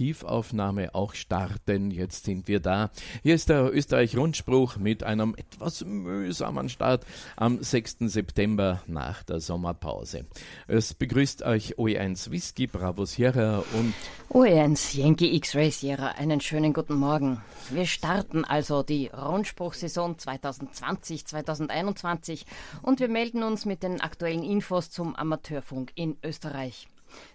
Archivaufnahme auch starten. Jetzt sind wir da. Hier ist der Österreich-Rundspruch mit einem etwas mühsamen Start am 6. September nach der Sommerpause. Es begrüßt euch OE1 Whisky, Bravo Sierra und OE1 Yankee X-Ray Sierra. Einen schönen guten Morgen. Wir starten also die Rundspruchsaison 2020-2021 und wir melden uns mit den aktuellen Infos zum Amateurfunk in Österreich.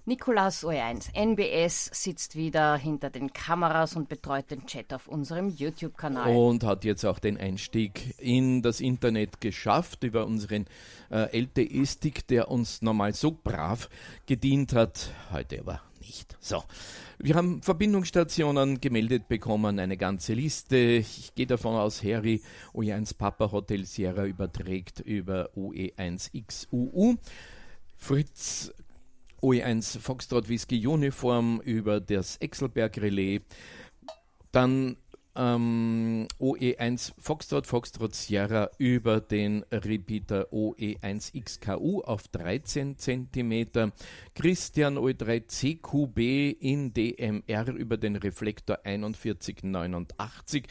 Nikolas OE1 NBS sitzt wieder hinter den Kameras und betreut den Chat auf unserem YouTube-Kanal. Und hat jetzt auch den Einstieg in das Internet geschafft über unseren äh, LTE-Stick, der uns normal so brav gedient hat, heute aber nicht. So, wir haben Verbindungsstationen gemeldet bekommen, eine ganze Liste. Ich gehe davon aus, Harry OE1 Papa Hotel Sierra überträgt über OE1XUU. Fritz OE1 Foxtrot Whisky Uniform über das Exelberg Relais. Dann ähm, OE1 Foxtrot, Foxtrot Sierra über den Repeater OE1XKU auf 13 cm, Christian OE3 CQB in DMR über den Reflektor 4189.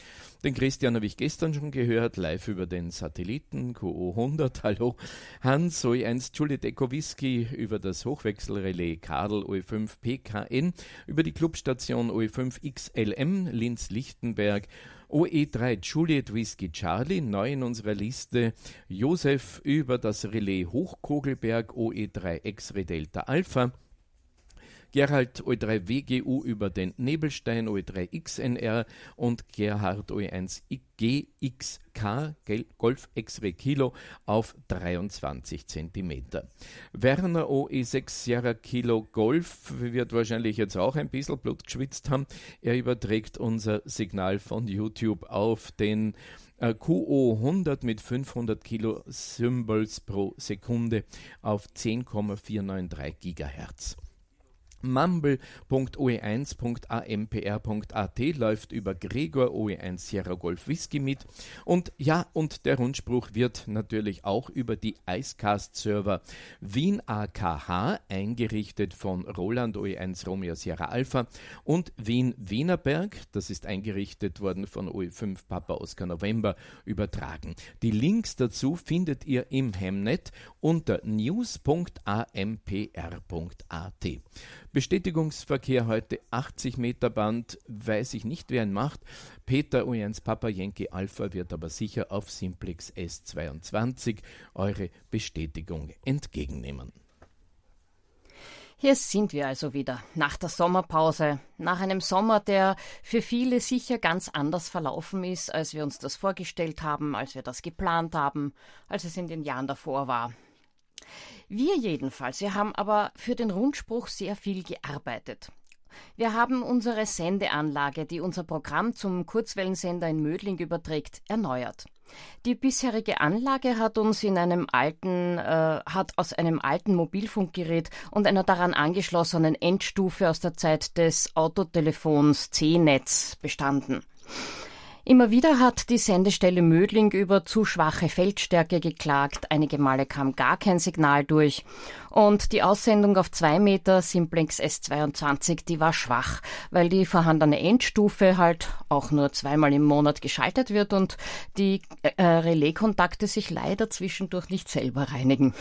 Den Christian habe ich gestern schon gehört, live über den Satelliten QO100. Hallo. Hans OE1 Juliet Eco Whisky über das Hochwechselrelais Kadel OE5 PKN über die Clubstation OE5 XLM Linz-Lichtenberg Nürnberg. OE3 Juliet Whisky Charlie, neu in unserer Liste. Josef über das Relais Hochkogelberg OE3 X-Ray Delta Alpha. Gerald OE3 WGU über den Nebelstein OE3 XNR und Gerhard OE1 GXK Golf X-Ray Kilo auf 23 cm. Werner OE6 Sierra Kilo Golf wird wahrscheinlich jetzt auch ein bisschen Blut geschwitzt haben. Er überträgt unser Signal von YouTube auf den äh, QO 100 mit 500 Kilo Symbols pro Sekunde auf 10,493 Gigahertz mumble.oe1.ampr.at läuft über Gregor OE1 Sierra Golf Whisky mit. Und ja, und der Rundspruch wird natürlich auch über die Icecast-Server Wien AKH, eingerichtet von Roland OE1 Romeo Sierra Alpha, und Wien Wienerberg, das ist eingerichtet worden von OE5 Papa Oscar November, übertragen. Die Links dazu findet ihr im Hemnet unter news.ampr.at. Bestätigungsverkehr heute 80 Meter Band, weiß ich nicht, wer ihn macht. Peter Papa Yankee Alpha wird aber sicher auf Simplex S22 eure Bestätigung entgegennehmen. Hier sind wir also wieder, nach der Sommerpause, nach einem Sommer, der für viele sicher ganz anders verlaufen ist, als wir uns das vorgestellt haben, als wir das geplant haben, als es in den Jahren davor war. Wir jedenfalls, wir haben aber für den Rundspruch sehr viel gearbeitet. Wir haben unsere Sendeanlage, die unser Programm zum Kurzwellensender in Mödling überträgt, erneuert. Die bisherige Anlage hat uns in einem alten, äh, hat aus einem alten Mobilfunkgerät und einer daran angeschlossenen Endstufe aus der Zeit des Autotelefons C-Netz bestanden. Immer wieder hat die Sendestelle Mödling über zu schwache Feldstärke geklagt. Einige Male kam gar kein Signal durch. Und die Aussendung auf zwei Meter Simplex S22, die war schwach, weil die vorhandene Endstufe halt auch nur zweimal im Monat geschaltet wird und die äh, Relaiskontakte sich leider zwischendurch nicht selber reinigen.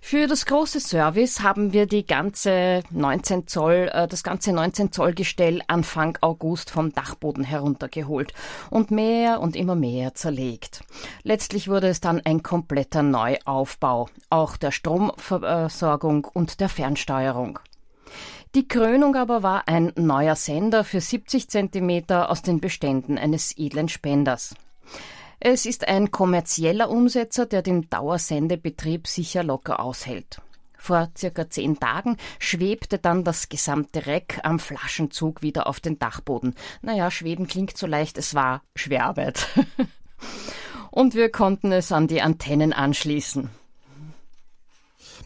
Für das große Service haben wir die ganze 19 Zoll, äh, das ganze 19 Zoll Gestell Anfang August vom Dachboden heruntergeholt und mehr und immer mehr zerlegt. Letztlich wurde es dann ein kompletter Neuaufbau, auch der Stromversorgung und der Fernsteuerung. Die Krönung aber war ein neuer Sender für 70 Zentimeter aus den Beständen eines edlen Spenders. Es ist ein kommerzieller Umsetzer, der den Dauersendebetrieb sicher locker aushält. Vor circa zehn Tagen schwebte dann das gesamte Reck am Flaschenzug wieder auf den Dachboden. Naja, schweben klingt so leicht, es war Schwerarbeit. Und wir konnten es an die Antennen anschließen.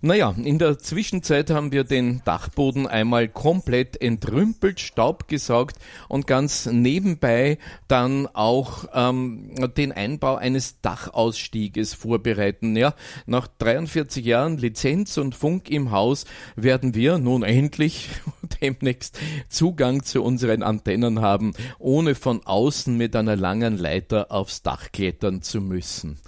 Naja, in der Zwischenzeit haben wir den Dachboden einmal komplett entrümpelt, Staub gesaugt und ganz nebenbei dann auch ähm, den Einbau eines Dachausstieges vorbereiten. Ja, nach 43 Jahren Lizenz und Funk im Haus werden wir nun endlich demnächst Zugang zu unseren Antennen haben, ohne von außen mit einer langen Leiter aufs Dach klettern zu müssen.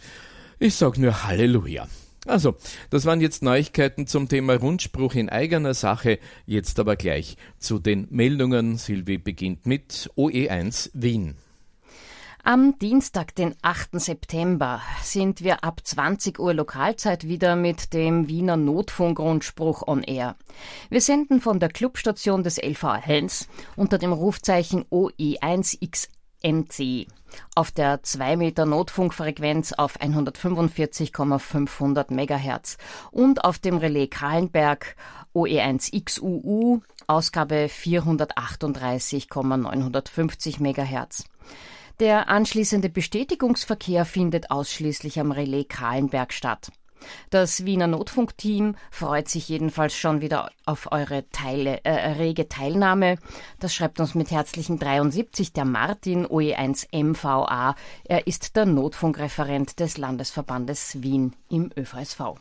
Ich sag nur Halleluja. Also, das waren jetzt Neuigkeiten zum Thema Rundspruch in eigener Sache. Jetzt aber gleich zu den Meldungen. Silvi beginnt mit OE1 Wien. Am Dienstag, den 8. September, sind wir ab 20 Uhr Lokalzeit wieder mit dem Wiener Notfunkrundspruch on air. Wir senden von der Clubstation des LV Hens unter dem Rufzeichen OE1XNC auf der 2 Meter Notfunkfrequenz auf 145,500 MHz und auf dem Relais Kahlenberg OE1XUU Ausgabe 438,950 MHz. Der anschließende Bestätigungsverkehr findet ausschließlich am Relais Kahlenberg statt. Das Wiener Notfunkteam freut sich jedenfalls schon wieder auf eure Teile, äh, rege Teilnahme. Das schreibt uns mit herzlichen 73 der Martin OE1 MVA. Er ist der Notfunkreferent des Landesverbandes Wien im ÖVSV.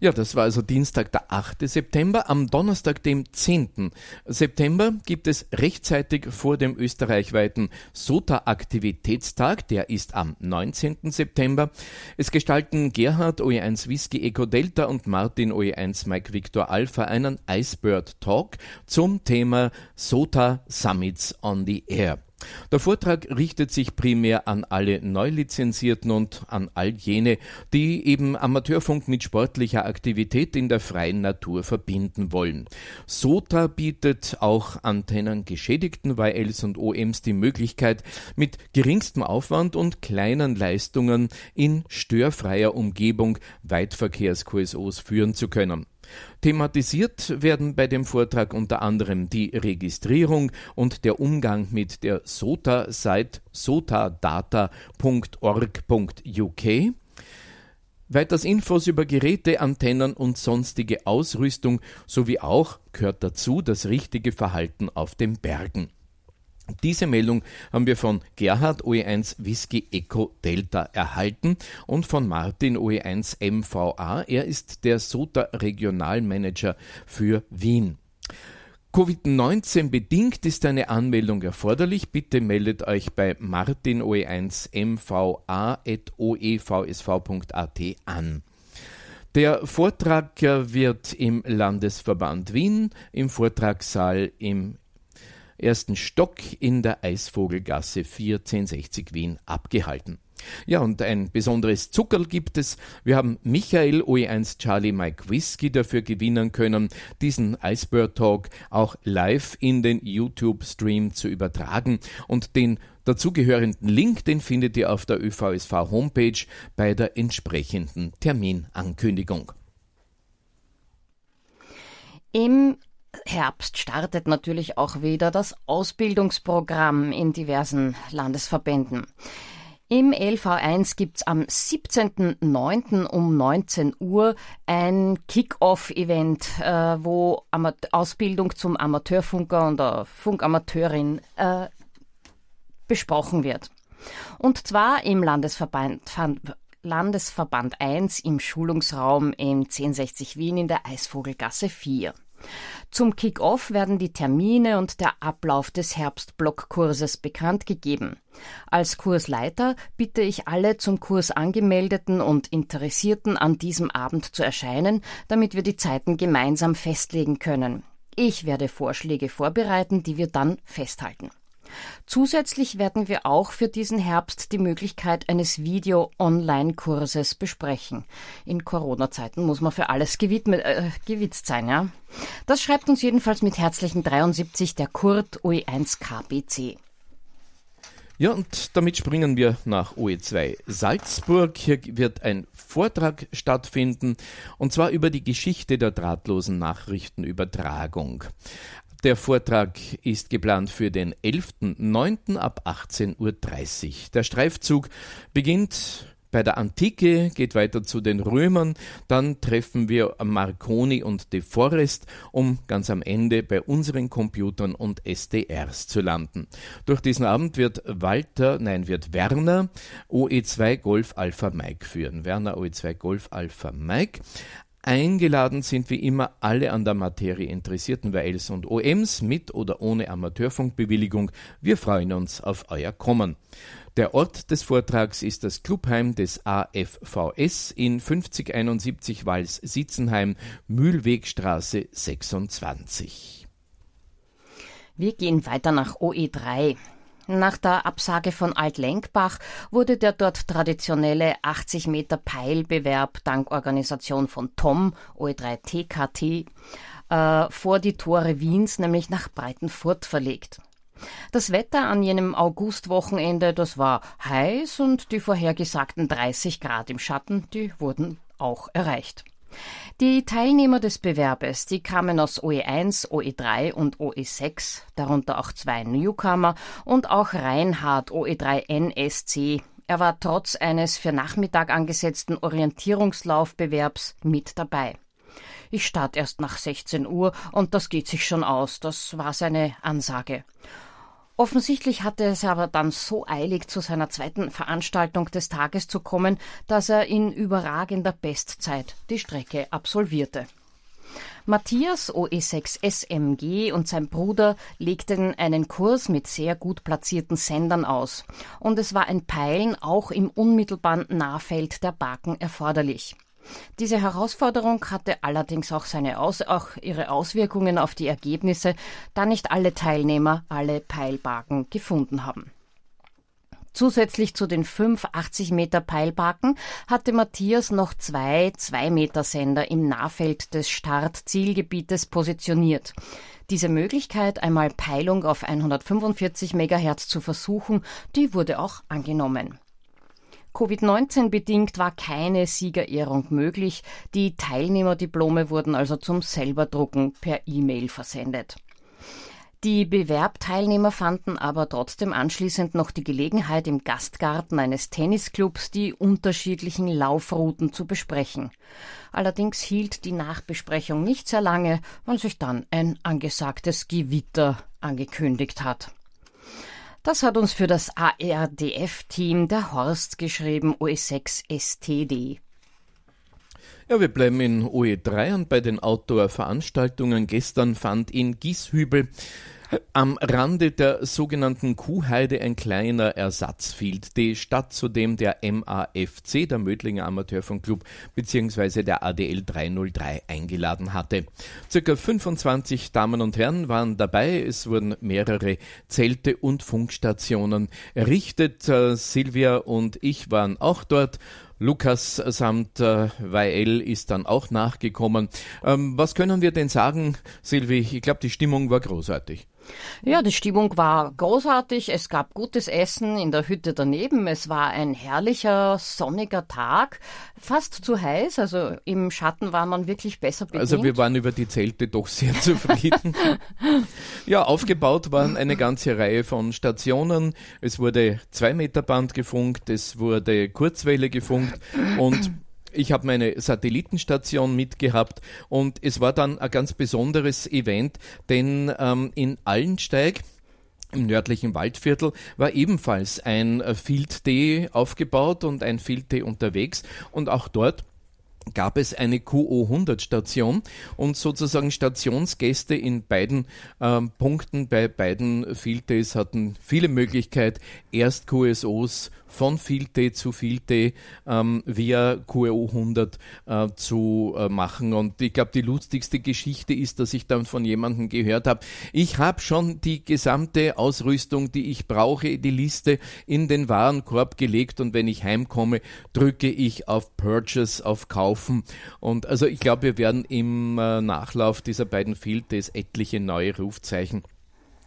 Ja, das war also Dienstag, der 8. September. Am Donnerstag, dem 10. September, gibt es rechtzeitig vor dem österreichweiten SOTA-Aktivitätstag. Der ist am 19. September. Es gestalten Gerhard OE1 Whisky Eco Delta und Martin OE1 Mike Victor Alpha einen Icebird Talk zum Thema SOTA Summits on the Air. Der Vortrag richtet sich primär an alle Neulizenzierten und an all jene, die eben Amateurfunk mit sportlicher Aktivität in der freien Natur verbinden wollen. SOTA bietet auch Antennengeschädigten YLs und OMs die Möglichkeit, mit geringstem Aufwand und kleinen Leistungen in störfreier Umgebung Weitverkehrs-QSOs führen zu können. Thematisiert werden bei dem Vortrag unter anderem die Registrierung und der Umgang mit der SOTA-Site sotadata.org.uk. Weiters Infos über Geräte, Antennen und sonstige Ausrüstung sowie auch gehört dazu das richtige Verhalten auf den Bergen. Diese Meldung haben wir von Gerhard OE1 Whisky Echo Delta erhalten und von Martin OE1 MVA. Er ist der SOTA Regionalmanager für Wien. Covid-19 bedingt ist eine Anmeldung erforderlich. Bitte meldet euch bei Martin OE1 MVA.oevsv.at an. Der Vortrag wird im Landesverband Wien im Vortragssaal im ersten Stock in der Eisvogelgasse 4 1060 Wien abgehalten. Ja, und ein besonderes Zuckerl gibt es. Wir haben Michael OE1 Charlie Mike Whisky dafür gewinnen können, diesen Iceberg Talk auch live in den YouTube-Stream zu übertragen. Und den dazugehörenden Link, den findet ihr auf der ÖVSV Homepage bei der entsprechenden Terminankündigung. Im Herbst startet natürlich auch wieder das Ausbildungsprogramm in diversen Landesverbänden. Im LV1 gibt's am 17.09. um 19 Uhr ein Kick-Off-Event, äh, wo Ama Ausbildung zum Amateurfunker und der Funkamateurin äh, besprochen wird. Und zwar im Landesverband, Landesverband 1 im Schulungsraum in 1060 Wien in der Eisvogelgasse 4. Zum Kick-off werden die Termine und der Ablauf des Herbstblockkurses bekannt gegeben. Als Kursleiter bitte ich alle zum Kurs angemeldeten und Interessierten an diesem Abend zu erscheinen, damit wir die Zeiten gemeinsam festlegen können. Ich werde Vorschläge vorbereiten, die wir dann festhalten. Zusätzlich werden wir auch für diesen Herbst die Möglichkeit eines Video-Online-Kurses besprechen. In Corona-Zeiten muss man für alles gewidmet, äh, gewitzt sein, ja. Das schreibt uns jedenfalls mit herzlichen 73 der Kurt OE1 KBC. Ja, und damit springen wir nach OE2 Salzburg. Hier wird ein Vortrag stattfinden, und zwar über die Geschichte der drahtlosen Nachrichtenübertragung. Der Vortrag ist geplant für den 11.09. ab 18.30 Uhr. Der Streifzug beginnt bei der Antike, geht weiter zu den Römern, dann treffen wir Marconi und De Forest, um ganz am Ende bei unseren Computern und SDRs zu landen. Durch diesen Abend wird Walter, nein, wird Werner OE2 Golf Alpha Mike führen. Werner OE2 Golf Alpha Mike. Eingeladen sind wie immer alle an der Materie interessierten WLs und OMs mit oder ohne Amateurfunkbewilligung. Wir freuen uns auf euer Kommen. Der Ort des Vortrags ist das Clubheim des AFVS in 5071 Wals-Sitzenheim, Mühlwegstraße 26. Wir gehen weiter nach OE3. Nach der Absage von Alt-Lenkbach wurde der dort traditionelle 80 Meter Peilbewerb dank Organisation von TOM, OE3 TKT, äh, vor die Tore Wiens, nämlich nach Breitenfurt verlegt. Das Wetter an jenem Augustwochenende, das war heiß und die vorhergesagten 30 Grad im Schatten, die wurden auch erreicht. Die Teilnehmer des Bewerbes, die kamen aus OE1, OE3 und OE6, darunter auch zwei Newcomer und auch Reinhard OE3 NSC. Er war trotz eines für Nachmittag angesetzten Orientierungslaufbewerbs mit dabei. Ich starte erst nach 16 Uhr und das geht sich schon aus, das war seine Ansage. Offensichtlich hatte es aber dann so eilig, zu seiner zweiten Veranstaltung des Tages zu kommen, dass er in überragender Bestzeit die Strecke absolvierte. Matthias OE6 SMG und sein Bruder legten einen Kurs mit sehr gut platzierten Sendern aus, und es war ein Peilen auch im unmittelbaren Nahfeld der Baken erforderlich. Diese Herausforderung hatte allerdings auch, seine Aus auch ihre Auswirkungen auf die Ergebnisse, da nicht alle Teilnehmer alle Peilbaken gefunden haben. Zusätzlich zu den fünf 80 Meter Peilbaken hatte Matthias noch zwei 2 Meter Sender im Nahfeld des Start-Zielgebietes positioniert. Diese Möglichkeit, einmal Peilung auf 145 Megahertz zu versuchen, die wurde auch angenommen. Covid-19 bedingt war keine Siegerehrung möglich. Die Teilnehmerdiplome wurden also zum Selberdrucken per E-Mail versendet. Die Bewerbteilnehmer fanden aber trotzdem anschließend noch die Gelegenheit, im Gastgarten eines Tennisclubs die unterschiedlichen Laufrouten zu besprechen. Allerdings hielt die Nachbesprechung nicht sehr lange, weil sich dann ein angesagtes Gewitter angekündigt hat. Das hat uns für das ARDF-Team der Horst geschrieben, OE6 STD. Ja, wir bleiben in OE3 und bei den Outdoor-Veranstaltungen. Gestern fand in Gieshübel am Rande der sogenannten Kuhheide ein kleiner Ersatzfield, die Stadt zudem der MAFC, der Mödlinger Amateurfunkclub, bzw. der ADL 303 eingeladen hatte. Circa 25 Damen und Herren waren dabei. Es wurden mehrere Zelte und Funkstationen errichtet. Äh, Silvia und ich waren auch dort. Lukas samt äh, YL ist dann auch nachgekommen. Ähm, was können wir denn sagen, Silvi? Ich glaube, die Stimmung war großartig. Ja, die Stimmung war großartig. Es gab gutes Essen in der Hütte daneben. Es war ein herrlicher, sonniger Tag. Fast zu heiß. Also im Schatten war man wirklich besser bedient. Also wir waren über die Zelte doch sehr zufrieden. ja, aufgebaut waren eine ganze Reihe von Stationen. Es wurde zwei Meter Band gefunkt. Es wurde Kurzwelle gefunkt und ich habe meine Satellitenstation mitgehabt und es war dann ein ganz besonderes Event, denn ähm, in Allensteig im nördlichen Waldviertel war ebenfalls ein Field Day aufgebaut und ein Field Day unterwegs und auch dort gab es eine QO100-Station und sozusagen Stationsgäste in beiden ähm, Punkten bei beiden Field Days hatten viele Möglichkeiten, erst QSOs von Field Day zu Field Day ähm, via QO 100 äh, zu äh, machen. Und ich glaube, die lustigste Geschichte ist, dass ich dann von jemandem gehört habe, ich habe schon die gesamte Ausrüstung, die ich brauche, die Liste in den Warenkorb gelegt und wenn ich heimkomme, drücke ich auf Purchase, auf Kaufen. Und also ich glaube, wir werden im äh, Nachlauf dieser beiden Field Days etliche neue Rufzeichen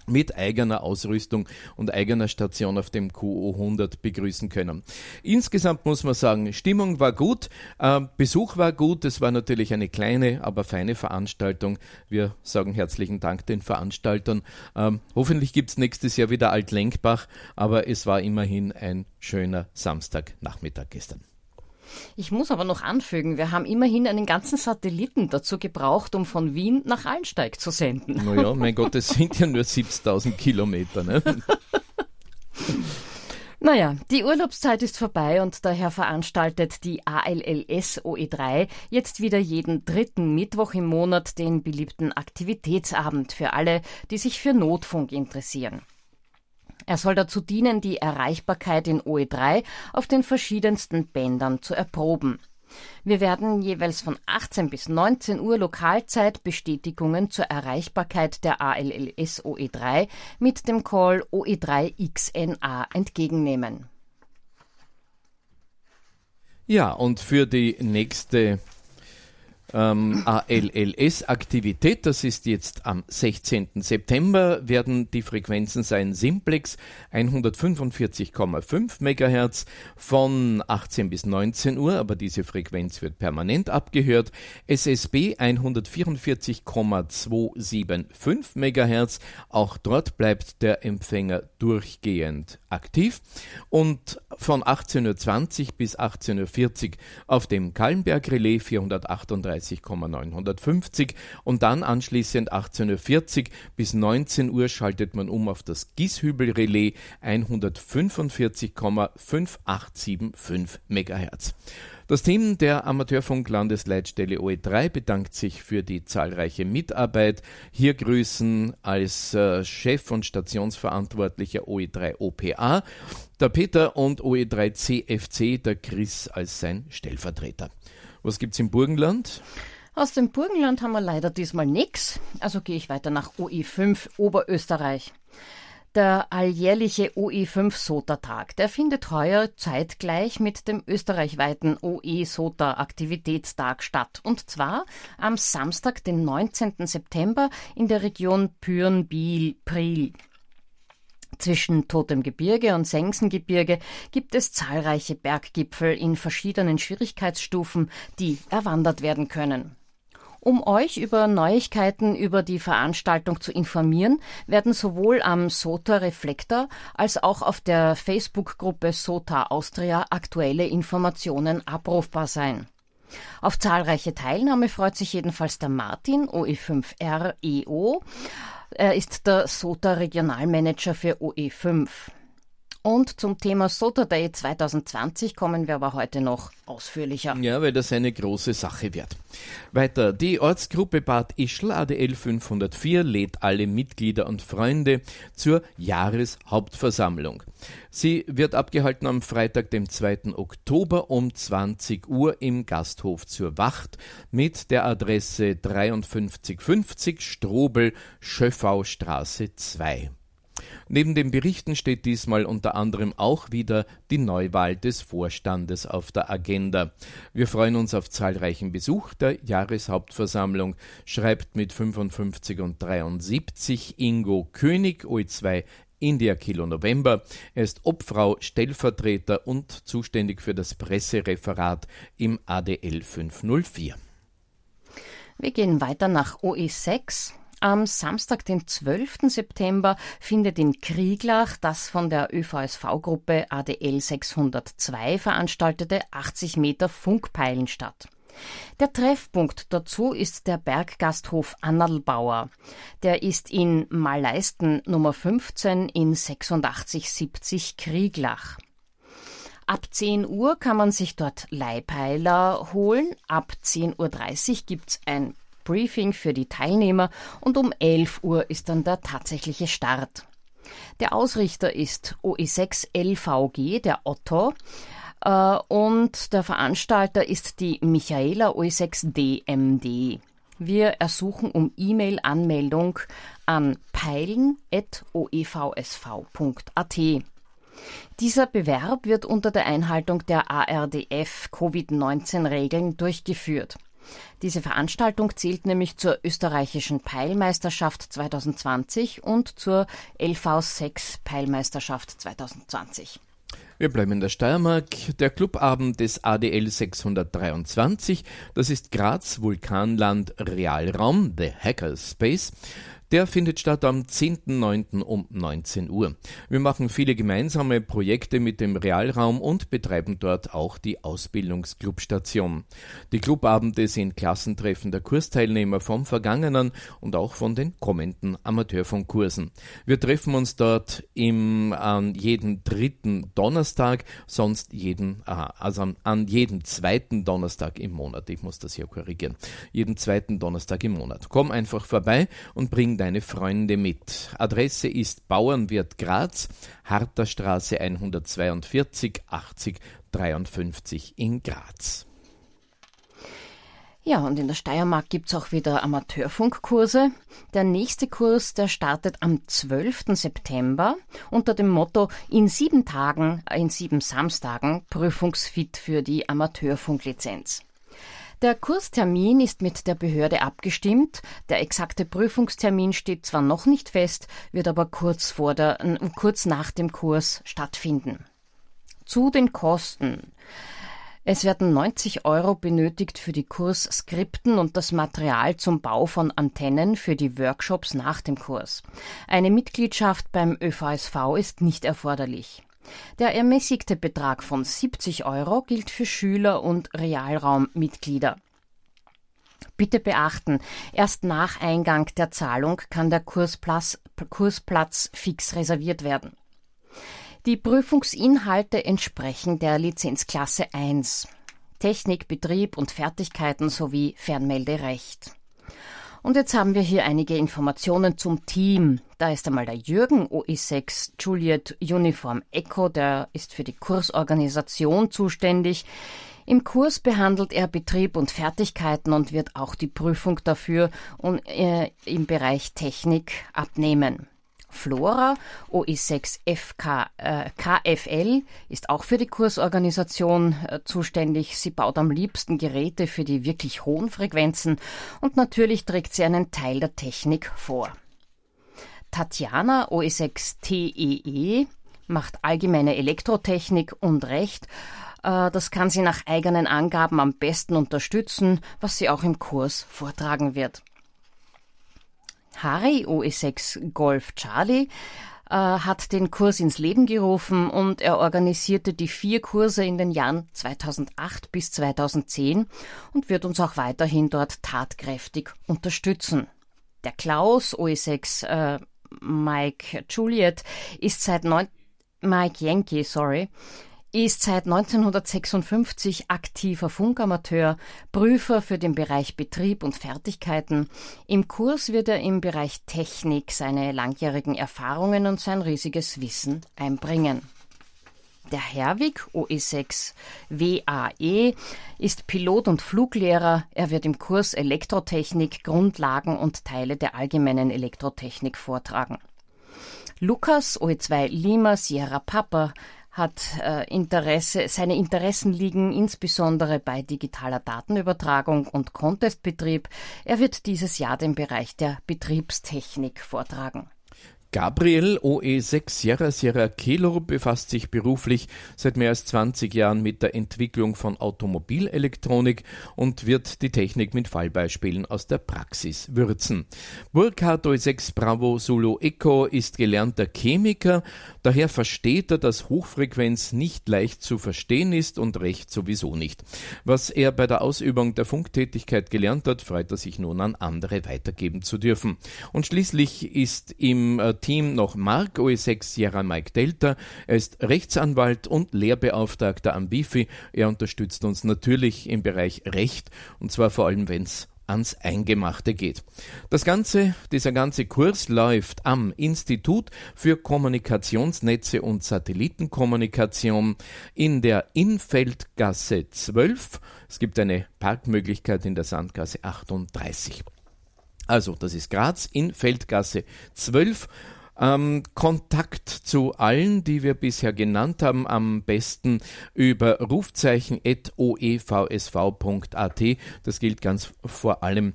mit eigener Ausrüstung und eigener Station auf dem QO 100 begrüßen können. Insgesamt muss man sagen, Stimmung war gut, äh, Besuch war gut, es war natürlich eine kleine, aber feine Veranstaltung. Wir sagen herzlichen Dank den Veranstaltern. Ähm, hoffentlich gibt es nächstes Jahr wieder Alt-Lenkbach, aber es war immerhin ein schöner Samstagnachmittag gestern. Ich muss aber noch anfügen, wir haben immerhin einen ganzen Satelliten dazu gebraucht, um von Wien nach Allensteig zu senden. Naja, mein Gott, es sind ja nur 70.000 Kilometer. Ne? Naja, die Urlaubszeit ist vorbei und daher veranstaltet die ALLS OE3 jetzt wieder jeden dritten Mittwoch im Monat den beliebten Aktivitätsabend für alle, die sich für Notfunk interessieren. Er soll dazu dienen, die Erreichbarkeit in OE3 auf den verschiedensten Bändern zu erproben. Wir werden jeweils von 18 bis 19 Uhr Lokalzeit Bestätigungen zur Erreichbarkeit der ALLS OE3 mit dem Call OE3XNA entgegennehmen. Ja, und für die nächste ähm, ALLS-Aktivität. Das ist jetzt am 16. September, werden die Frequenzen sein Simplex 145,5 MHz von 18 bis 19 Uhr, aber diese Frequenz wird permanent abgehört. SSB 144,275 MHz, auch dort bleibt der Empfänger durchgehend aktiv. Und von 18.20 Uhr bis 18.40 Uhr auf dem Kallenberg-Relais 438 31,950 und dann anschließend 18.40 Uhr bis 19 Uhr schaltet man um auf das Gishübel-Relais 145,5875 MHz. Das Team der Amateurfunk-Landesleitstelle OE3 bedankt sich für die zahlreiche Mitarbeit. Hier grüßen als äh, Chef und Stationsverantwortlicher OE3 OPA der Peter und OE3 CFC der Chris als sein Stellvertreter. Was gibt's im Burgenland? Aus dem Burgenland haben wir leider diesmal nichts, also gehe ich weiter nach OE5 Oberösterreich. Der alljährliche OE5-SOTA-Tag, der findet heuer zeitgleich mit dem österreichweiten OE-SOTA-Aktivitätstag statt. Und zwar am Samstag, den 19. September in der Region Pürn-Biel-Priel. Zwischen Totem Gebirge und Sengsengebirge gibt es zahlreiche Berggipfel in verschiedenen Schwierigkeitsstufen, die erwandert werden können. Um euch über Neuigkeiten über die Veranstaltung zu informieren, werden sowohl am SOTA Reflektor als auch auf der Facebook-Gruppe SOTA Austria aktuelle Informationen abrufbar sein. Auf zahlreiche Teilnahme freut sich jedenfalls der Martin OE5REO. Er ist der SOTA Regionalmanager für OE5. Und zum Thema SOTA Day 2020 kommen wir aber heute noch ausführlicher. Ja, weil das eine große Sache wird. Weiter. Die Ortsgruppe Bad Ischl ADL 504 lädt alle Mitglieder und Freunde zur Jahreshauptversammlung. Sie wird abgehalten am Freitag, dem 2. Oktober um 20 Uhr im Gasthof zur Wacht mit der Adresse 5350 Strobel Schöffaustraße 2. Neben den Berichten steht diesmal unter anderem auch wieder die Neuwahl des Vorstandes auf der Agenda. Wir freuen uns auf zahlreichen Besuch der Jahreshauptversammlung, schreibt mit 55 und 73 Ingo König, OE2 India Kilo November. Er ist Obfrau, Stellvertreter und zuständig für das Pressereferat im ADL 504. Wir gehen weiter nach OE6. Am Samstag, den 12. September, findet in Krieglach das von der ÖVSV-Gruppe ADL 602 veranstaltete 80 Meter Funkpeilen statt. Der Treffpunkt dazu ist der Berggasthof Annalbauer. Der ist in Malleisten Nummer 15 in 8670 Krieglach. Ab 10 Uhr kann man sich dort Leihpeiler holen. Ab 10.30 Uhr gibt's ein Briefing für die Teilnehmer und um 11 Uhr ist dann der tatsächliche Start. Der Ausrichter ist OE6 LVG, der Otto, äh, und der Veranstalter ist die Michaela OE6 DMD. Wir ersuchen um E-Mail-Anmeldung an peilen.oevsv.at. Dieser Bewerb wird unter der Einhaltung der ARDF Covid-19-Regeln durchgeführt. Diese Veranstaltung zählt nämlich zur österreichischen Peilmeisterschaft 2020 und zur LV6 Peilmeisterschaft 2020. Wir bleiben in der Steiermark. Der Clubabend des ADL 623, das ist Graz Vulkanland Realraum, The Hackerspace. Der findet statt am 10.9. um 19 Uhr. Wir machen viele gemeinsame Projekte mit dem Realraum und betreiben dort auch die Ausbildungsclubstation. Die Clubabende sind Klassentreffen der Kursteilnehmer vom vergangenen und auch von den kommenden Amateurfunkkursen. Wir treffen uns dort im, an jeden dritten Donnerstag, sonst jeden, aha, also an, an jeden zweiten Donnerstag im Monat. Ich muss das hier korrigieren. Jeden zweiten Donnerstag im Monat. Komm einfach vorbei und bring deine Freunde mit. Adresse ist Bauernwirt Graz, Harterstraße 142 80 53 in Graz. Ja, und in der Steiermark gibt's auch wieder Amateurfunkkurse. Der nächste Kurs, der startet am 12. September unter dem Motto In sieben Tagen, in sieben Samstagen prüfungsfit für die Amateurfunklizenz. Der Kurstermin ist mit der Behörde abgestimmt. Der exakte Prüfungstermin steht zwar noch nicht fest, wird aber kurz, vor der, kurz nach dem Kurs stattfinden. Zu den Kosten. Es werden 90 Euro benötigt für die Kursskripten und das Material zum Bau von Antennen für die Workshops nach dem Kurs. Eine Mitgliedschaft beim ÖVSV ist nicht erforderlich. Der ermäßigte Betrag von 70 Euro gilt für Schüler und Realraummitglieder. Bitte beachten, erst nach Eingang der Zahlung kann der Kursplatz, Kursplatz fix reserviert werden. Die Prüfungsinhalte entsprechen der Lizenzklasse 1. Technik, Betrieb und Fertigkeiten sowie Fernmelderecht. Und jetzt haben wir hier einige Informationen zum Team. Da ist einmal der Jürgen OE6 Juliet Uniform Echo, der ist für die Kursorganisation zuständig. Im Kurs behandelt er Betrieb und Fertigkeiten und wird auch die Prüfung dafür und, äh, im Bereich Technik abnehmen. Flora OE6 FK, äh, KFL ist auch für die Kursorganisation äh, zuständig. Sie baut am liebsten Geräte für die wirklich hohen Frequenzen und natürlich trägt sie einen Teil der Technik vor. Tatjana OE6 TEE e, macht allgemeine Elektrotechnik und Recht. Äh, das kann sie nach eigenen Angaben am besten unterstützen, was sie auch im Kurs vortragen wird. Harry OE6 Golf Charlie äh, hat den Kurs ins Leben gerufen und er organisierte die vier Kurse in den Jahren 2008 bis 2010 und wird uns auch weiterhin dort tatkräftig unterstützen. Der Klaus OE6 äh, Mike Juliet ist seit neun Mike Yankee, sorry, ist seit 1956 aktiver Funkamateur, Prüfer für den Bereich Betrieb und Fertigkeiten. Im Kurs wird er im Bereich Technik seine langjährigen Erfahrungen und sein riesiges Wissen einbringen. Der Herwig OE6 WAE ist Pilot und Fluglehrer. Er wird im Kurs Elektrotechnik, Grundlagen und Teile der allgemeinen Elektrotechnik vortragen. Lukas OE2 Lima Sierra Papa hat äh, Interesse, seine Interessen liegen insbesondere bei digitaler Datenübertragung und Contestbetrieb. Er wird dieses Jahr den Bereich der Betriebstechnik vortragen. Gabriel OE6 Sierra Sierra Kilo befasst sich beruflich seit mehr als 20 Jahren mit der Entwicklung von Automobilelektronik und wird die Technik mit Fallbeispielen aus der Praxis würzen. Burkhard OE6 Bravo Solo Eco ist gelernter Chemiker, daher versteht er, dass Hochfrequenz nicht leicht zu verstehen ist und Recht sowieso nicht. Was er bei der Ausübung der Funktätigkeit gelernt hat, freut er sich nun an andere weitergeben zu dürfen. Und schließlich ist im äh, Team noch Mark OE6 Sierra Mike Delta. Er ist Rechtsanwalt und Lehrbeauftragter am BIFI. Er unterstützt uns natürlich im Bereich Recht und zwar vor allem, wenn es ans Eingemachte geht. Das ganze, dieser ganze Kurs läuft am Institut für Kommunikationsnetze und Satellitenkommunikation in der Infeldgasse 12. Es gibt eine Parkmöglichkeit in der Sandgasse 38. Also, das ist Graz in Feldgasse 12. Ähm, Kontakt zu allen, die wir bisher genannt haben, am besten über rufzeichen.oevsv.at. Das gilt ganz vor allem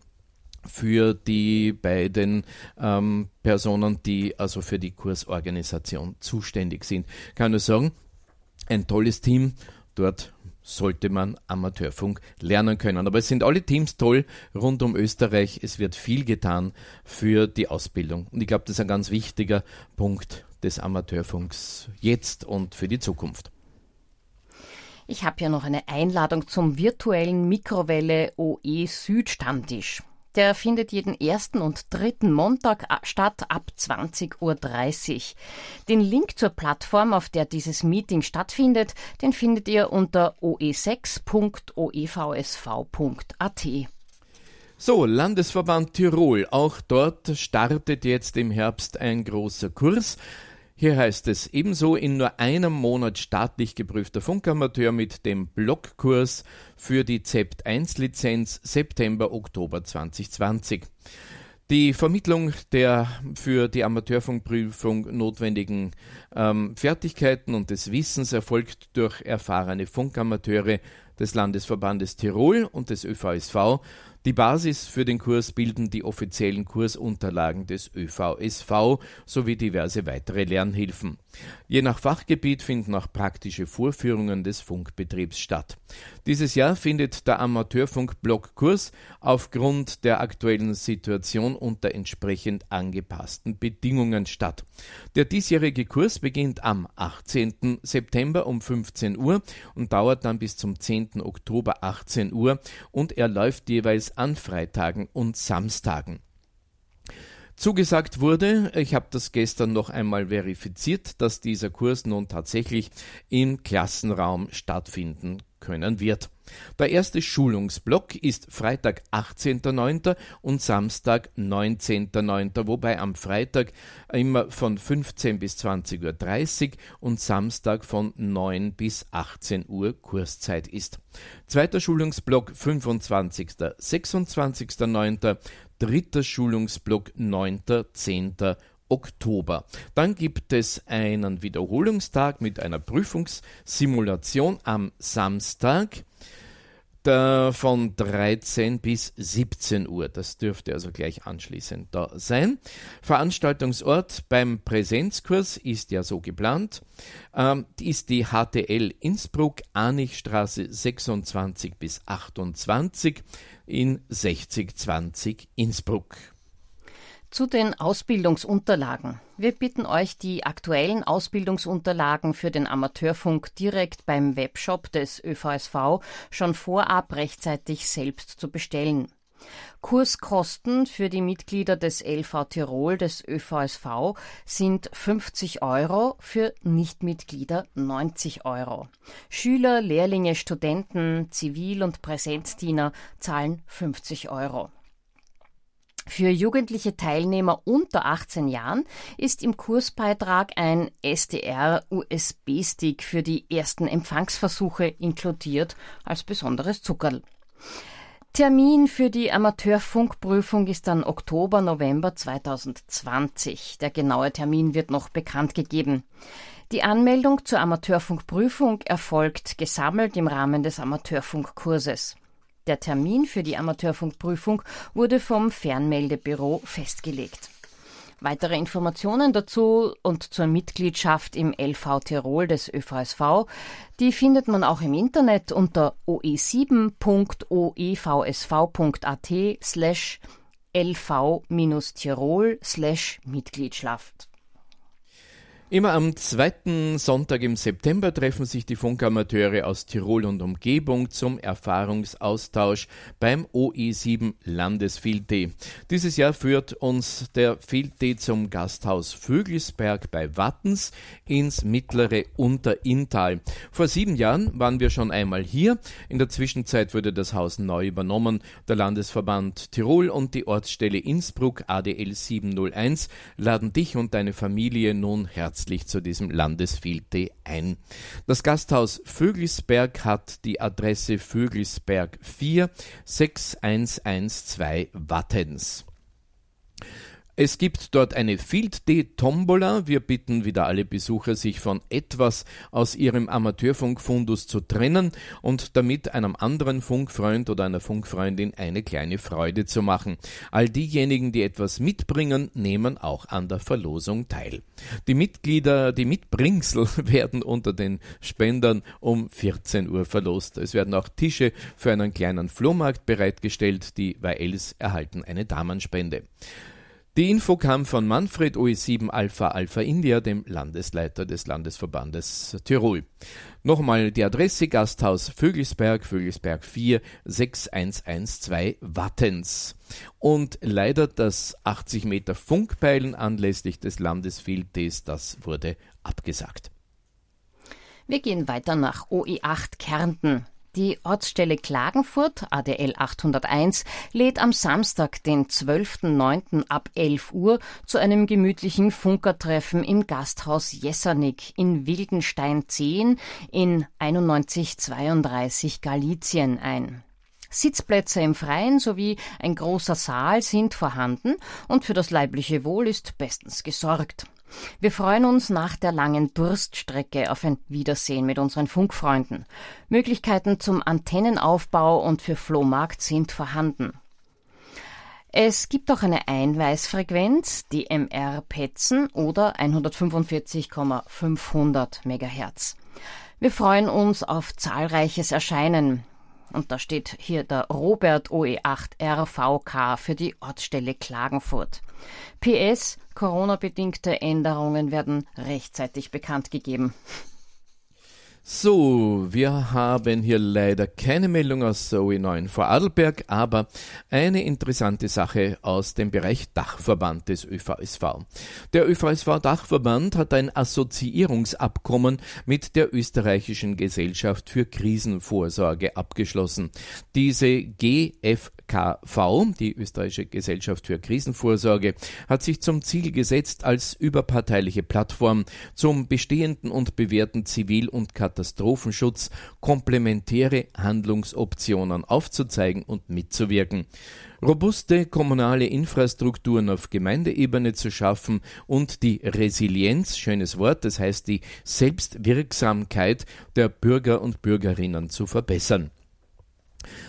für die beiden ähm, Personen, die also für die Kursorganisation zuständig sind. Kann nur sagen, ein tolles Team. Dort sollte man Amateurfunk lernen können. Aber es sind alle Teams toll rund um Österreich. Es wird viel getan für die Ausbildung. Und ich glaube, das ist ein ganz wichtiger Punkt des Amateurfunks jetzt und für die Zukunft. Ich habe ja noch eine Einladung zum virtuellen Mikrowelle OE Süd Stammtisch. Der findet jeden ersten und dritten Montag statt ab 20.30 Uhr. Den Link zur Plattform, auf der dieses Meeting stattfindet, den findet ihr unter oe6.oevsv.at. So, Landesverband Tirol. Auch dort startet jetzt im Herbst ein großer Kurs. Hier heißt es ebenso in nur einem Monat staatlich geprüfter Funkamateur mit dem Blockkurs für die ZEPT 1 Lizenz September Oktober 2020. Die Vermittlung der für die Amateurfunkprüfung notwendigen ähm, Fertigkeiten und des Wissens erfolgt durch erfahrene Funkamateure des Landesverbandes Tirol und des ÖVSV die Basis für den Kurs bilden die offiziellen Kursunterlagen des ÖVSV sowie diverse weitere Lernhilfen. Je nach Fachgebiet finden auch praktische Vorführungen des Funkbetriebs statt. Dieses Jahr findet der Amateurfunk-Blockkurs aufgrund der aktuellen Situation unter entsprechend angepassten Bedingungen statt. Der diesjährige Kurs beginnt am 18. September um 15 Uhr und dauert dann bis zum 10. Oktober 18 Uhr und er läuft jeweils an Freitagen und Samstagen. Zugesagt wurde, ich habe das gestern noch einmal verifiziert, dass dieser Kurs nun tatsächlich im Klassenraum stattfinden können wird. Der erste Schulungsblock ist Freitag 18.09. und Samstag 19.09., wobei am Freitag immer von 15 bis 20.30 Uhr und Samstag von 9 bis 18 Uhr Kurszeit ist. Zweiter Schulungsblock 25. 26.09. Dritter Schulungsblock 9. 10. Oktober. Dann gibt es einen Wiederholungstag mit einer Prüfungssimulation am Samstag von 13 bis 17 Uhr. Das dürfte also gleich anschließend da sein. Veranstaltungsort beim Präsenzkurs ist ja so geplant, ähm, ist die HTL Innsbruck, Anichstraße 26 bis 28 in 6020 Innsbruck. Zu den Ausbildungsunterlagen. Wir bitten euch, die aktuellen Ausbildungsunterlagen für den Amateurfunk direkt beim Webshop des ÖVSV schon vorab rechtzeitig selbst zu bestellen. Kurskosten für die Mitglieder des LV Tirol des ÖVSV sind 50 Euro, für Nichtmitglieder 90 Euro. Schüler, Lehrlinge, Studenten, Zivil- und Präsenzdiener zahlen 50 Euro. Für jugendliche Teilnehmer unter 18 Jahren ist im Kursbeitrag ein SDR-USB-Stick für die ersten Empfangsversuche inkludiert als besonderes Zuckerl. Termin für die Amateurfunkprüfung ist dann Oktober, November 2020. Der genaue Termin wird noch bekannt gegeben. Die Anmeldung zur Amateurfunkprüfung erfolgt gesammelt im Rahmen des Amateurfunkkurses. Der Termin für die Amateurfunkprüfung wurde vom Fernmeldebüro festgelegt. Weitere Informationen dazu und zur Mitgliedschaft im LV Tirol des ÖVSV, die findet man auch im Internet unter oe7.oevsv.at slash lv-tirol slash Mitgliedschaft. Immer am zweiten Sonntag im September treffen sich die Funkamateure aus Tirol und Umgebung zum Erfahrungsaustausch beim OE7 Landesfiltee. Dieses Jahr führt uns der Filtee zum Gasthaus Vögelsberg bei Wattens ins mittlere Unterinntal. Vor sieben Jahren waren wir schon einmal hier. In der Zwischenzeit wurde das Haus neu übernommen. Der Landesverband Tirol und die Ortsstelle Innsbruck ADL 701 laden dich und deine Familie nun herzlich herzlich zu diesem Landesfilte ein. Das Gasthaus Vögelsberg hat die Adresse Vögelsberg 4 6112 Wattens. Es gibt dort eine Field Day Tombola. Wir bitten wieder alle Besucher, sich von etwas aus ihrem Amateurfunkfundus zu trennen und damit einem anderen Funkfreund oder einer Funkfreundin eine kleine Freude zu machen. All diejenigen, die etwas mitbringen, nehmen auch an der Verlosung teil. Die Mitglieder, die Mitbringsel werden unter den Spendern um 14 Uhr verlost. Es werden auch Tische für einen kleinen Flohmarkt bereitgestellt. Die YLs erhalten eine Damenspende. Die Info kam von Manfred OE7 Alpha Alpha India, dem Landesleiter des Landesverbandes Tirol. Nochmal die Adresse Gasthaus Vögelsberg, Vögelsberg 4 6112 Wattens. Und leider das 80 Meter Funkpeilen anlässlich des Landesfielddays, das wurde abgesagt. Wir gehen weiter nach OE8 Kärnten. Die Ortsstelle Klagenfurt, ADL 801, lädt am Samstag, den 12.09. ab 11 Uhr zu einem gemütlichen Funkertreffen im Gasthaus Jessernick in Wildenstein 10 in 9132 Galizien ein. Sitzplätze im Freien sowie ein großer Saal sind vorhanden und für das leibliche Wohl ist bestens gesorgt. Wir freuen uns nach der langen Durststrecke auf ein Wiedersehen mit unseren Funkfreunden. Möglichkeiten zum Antennenaufbau und für Flohmarkt sind vorhanden. Es gibt auch eine Einweisfrequenz, die MR Petzen oder 145,500 MHz. Wir freuen uns auf zahlreiches Erscheinen. Und da steht hier der Robert OE8 RVK für die Ortsstelle Klagenfurt. PS, Corona-bedingte Änderungen werden rechtzeitig bekannt gegeben. So, wir haben hier leider keine Meldung aus der OE9 vor Adelberg, aber eine interessante Sache aus dem Bereich Dachverband des ÖVSV. Der ÖVSV-Dachverband hat ein Assoziierungsabkommen mit der österreichischen Gesellschaft für Krisenvorsorge abgeschlossen. Diese GF ÖKV, die Österreichische Gesellschaft für Krisenvorsorge, hat sich zum Ziel gesetzt, als überparteiliche Plattform zum bestehenden und bewährten Zivil- und Katastrophenschutz komplementäre Handlungsoptionen aufzuzeigen und mitzuwirken robuste kommunale Infrastrukturen auf Gemeindeebene zu schaffen und die Resilienz, schönes Wort, das heißt die Selbstwirksamkeit der Bürger und Bürgerinnen zu verbessern.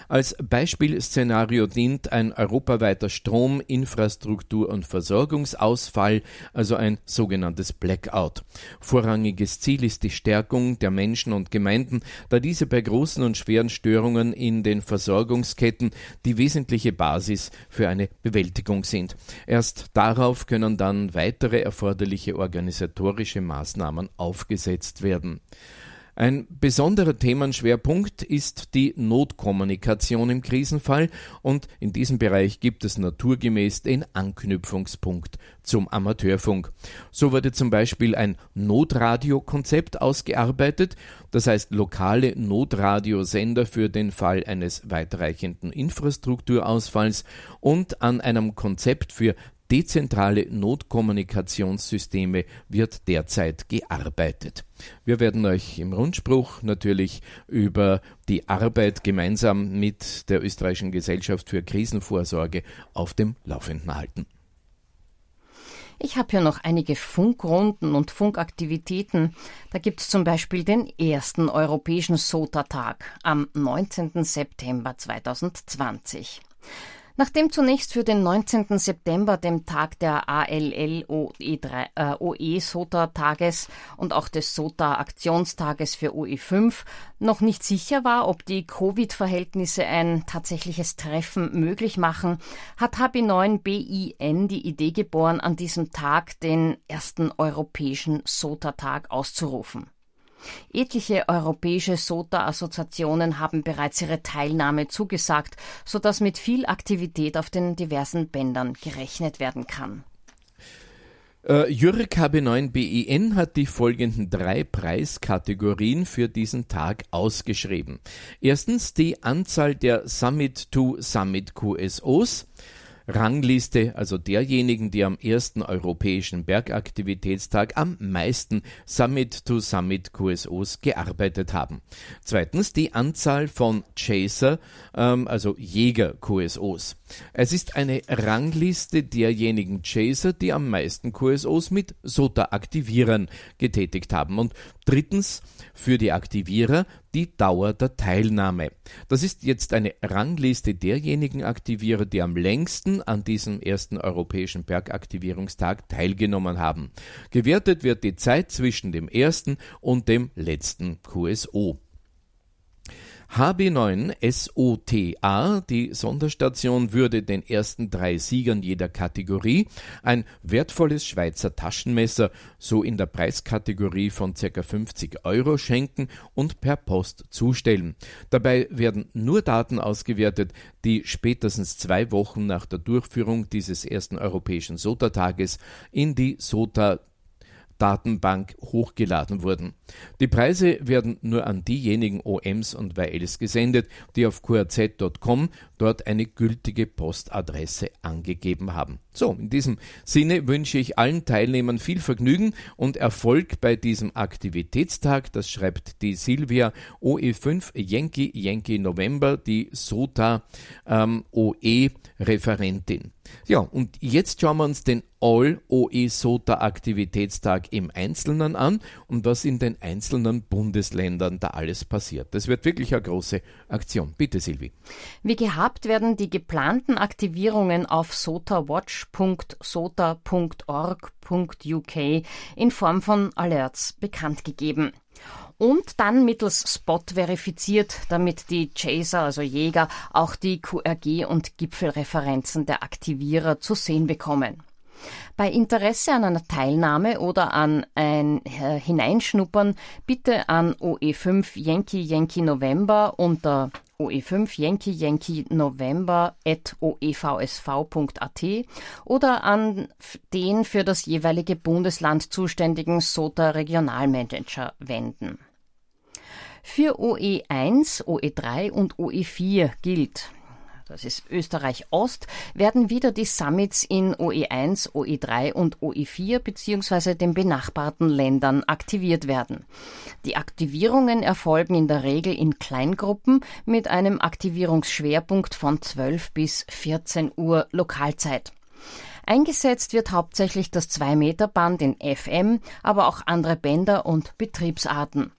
Als Beispielszenario dient ein europaweiter Strom-, Infrastruktur- und Versorgungsausfall, also ein sogenanntes Blackout. Vorrangiges Ziel ist die Stärkung der Menschen und Gemeinden, da diese bei großen und schweren Störungen in den Versorgungsketten die wesentliche Basis für eine Bewältigung sind. Erst darauf können dann weitere erforderliche organisatorische Maßnahmen aufgesetzt werden. Ein besonderer Themenschwerpunkt ist die Notkommunikation im Krisenfall. Und in diesem Bereich gibt es naturgemäß den Anknüpfungspunkt zum Amateurfunk. So wurde zum Beispiel ein Notradiokonzept ausgearbeitet, das heißt lokale Notradiosender für den Fall eines weitreichenden Infrastrukturausfalls. Und an einem Konzept für dezentrale Notkommunikationssysteme wird derzeit gearbeitet. Wir werden euch im Rundspruch natürlich über die Arbeit gemeinsam mit der Österreichischen Gesellschaft für Krisenvorsorge auf dem Laufenden halten. Ich habe hier noch einige Funkrunden und Funkaktivitäten. Da gibt es zum Beispiel den ersten Europäischen SOTA-Tag am 19. September 2020. Nachdem zunächst für den 19. September, dem Tag der ALL OE, SOTA Tages und auch des SOTA Aktionstages für OE5 noch nicht sicher war, ob die Covid-Verhältnisse ein tatsächliches Treffen möglich machen, hat HB9 BIN die Idee geboren, an diesem Tag den ersten europäischen SOTA Tag auszurufen. Etliche europäische SOTA-Assoziationen haben bereits ihre Teilnahme zugesagt, sodass mit viel Aktivität auf den diversen Bändern gerechnet werden kann. Äh, Jürg HB9BIN hat die folgenden drei Preiskategorien für diesen Tag ausgeschrieben. Erstens die Anzahl der Summit to Summit QSOs. Rangliste, also derjenigen, die am ersten europäischen Bergaktivitätstag am meisten Summit-to-Summit QSOs gearbeitet haben. Zweitens die Anzahl von Chaser, ähm, also Jäger QSOs. Es ist eine Rangliste derjenigen Chaser, die am meisten QSOs mit SOTA-Aktivierern getätigt haben. Und drittens für die Aktivierer die Dauer der Teilnahme. Das ist jetzt eine Rangliste derjenigen Aktivierer, die am längsten an diesem ersten europäischen Bergaktivierungstag teilgenommen haben. Gewertet wird die Zeit zwischen dem ersten und dem letzten QSO. HB9 SOTA, die Sonderstation, würde den ersten drei Siegern jeder Kategorie ein wertvolles Schweizer Taschenmesser, so in der Preiskategorie von ca. 50 Euro schenken und per Post zustellen. Dabei werden nur Daten ausgewertet, die spätestens zwei Wochen nach der Durchführung dieses ersten europäischen SOTA-Tages in die SOTA Datenbank hochgeladen wurden. Die Preise werden nur an diejenigen OMs und YLs gesendet, die auf qrz.com dort eine gültige Postadresse angegeben haben. So, in diesem Sinne wünsche ich allen Teilnehmern viel Vergnügen und Erfolg bei diesem Aktivitätstag. Das schreibt die Silvia OE5 Yankee Yankee November, die SOTA ähm, OE Referentin. Ja, und jetzt schauen wir uns den All-OE-SOTA-Aktivitätstag im Einzelnen an und was in den einzelnen Bundesländern da alles passiert. Das wird wirklich eine große Aktion. Bitte, Silvi. Wie gehabt werden die geplanten Aktivierungen auf sotawatch.sota.org.uk in Form von Alerts bekannt gegeben und dann mittels Spot verifiziert, damit die Chaser, also Jäger, auch die QRG und Gipfelreferenzen der Aktivierer zu sehen bekommen. Bei Interesse an einer Teilnahme oder an ein äh, Hineinschnuppern bitte an OE5 Yankee Yankee November unter OE5 Yankee Yankee November at oevsv.at oder an den für das jeweilige Bundesland zuständigen SOTA Regionalmanager wenden. Für OE1, OE3 und OE4 gilt, das ist Österreich Ost, werden wieder die Summits in OE1, OE3 und OE4 bzw. den benachbarten Ländern aktiviert werden. Die Aktivierungen erfolgen in der Regel in Kleingruppen mit einem Aktivierungsschwerpunkt von 12 bis 14 Uhr Lokalzeit. Eingesetzt wird hauptsächlich das 2-Meter-Band in FM, aber auch andere Bänder und Betriebsarten.